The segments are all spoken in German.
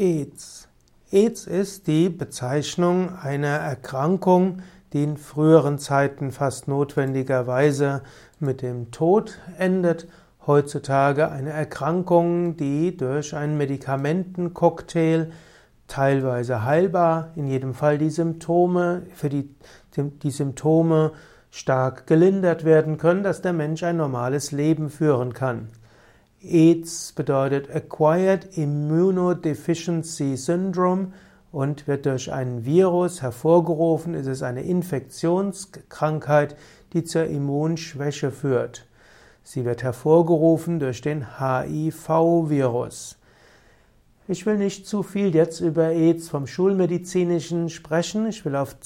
AIDS. AIDS ist die Bezeichnung einer Erkrankung, die in früheren Zeiten fast notwendigerweise mit dem Tod endet. Heutzutage eine Erkrankung, die durch einen Medikamentencocktail teilweise heilbar, in jedem Fall die Symptome, für die, die Symptome stark gelindert werden können, dass der Mensch ein normales Leben führen kann. AIDS bedeutet Acquired Immunodeficiency Syndrome und wird durch einen Virus hervorgerufen. Es ist eine Infektionskrankheit, die zur Immunschwäche führt. Sie wird hervorgerufen durch den HIV-Virus. Ich will nicht zu viel jetzt über AIDS vom Schulmedizinischen sprechen. Ich will auf,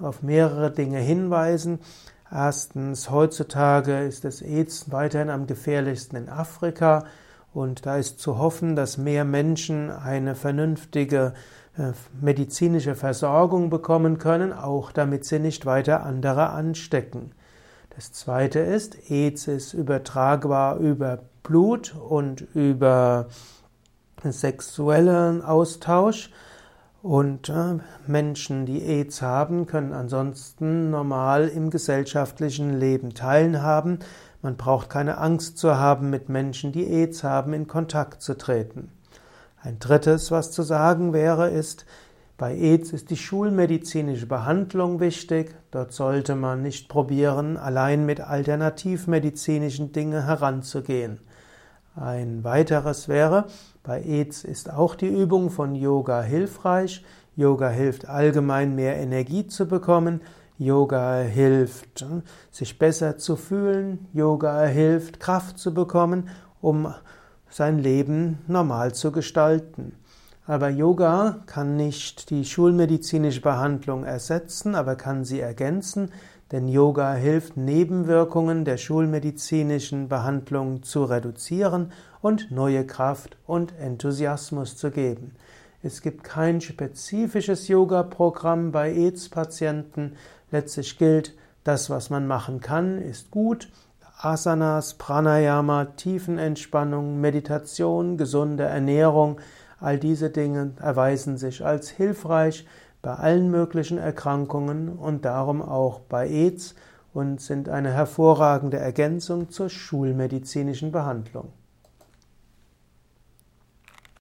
auf mehrere Dinge hinweisen. Erstens, heutzutage ist das AIDS weiterhin am gefährlichsten in Afrika und da ist zu hoffen, dass mehr Menschen eine vernünftige äh, medizinische Versorgung bekommen können, auch damit sie nicht weiter andere anstecken. Das zweite ist, AIDS ist übertragbar über Blut und über sexuellen Austausch. Und äh, Menschen, die AIDS haben, können ansonsten normal im gesellschaftlichen Leben teilhaben. Man braucht keine Angst zu haben, mit Menschen, die AIDS haben, in Kontakt zu treten. Ein drittes, was zu sagen wäre, ist, bei AIDS ist die schulmedizinische Behandlung wichtig. Dort sollte man nicht probieren, allein mit alternativmedizinischen Dingen heranzugehen. Ein weiteres wäre, bei AIDS ist auch die Übung von Yoga hilfreich. Yoga hilft allgemein mehr Energie zu bekommen. Yoga hilft, hm, sich besser zu fühlen. Yoga hilft, Kraft zu bekommen, um sein Leben normal zu gestalten. Aber Yoga kann nicht die schulmedizinische Behandlung ersetzen, aber kann sie ergänzen. Denn Yoga hilft, Nebenwirkungen der schulmedizinischen Behandlung zu reduzieren und neue Kraft und Enthusiasmus zu geben. Es gibt kein spezifisches Yoga-Programm bei AIDS-Patienten. Letztlich gilt, das, was man machen kann, ist gut. Asanas, Pranayama, Tiefenentspannung, Meditation, gesunde Ernährung, all diese Dinge erweisen sich als hilfreich bei allen möglichen Erkrankungen und darum auch bei AIDS und sind eine hervorragende Ergänzung zur schulmedizinischen Behandlung.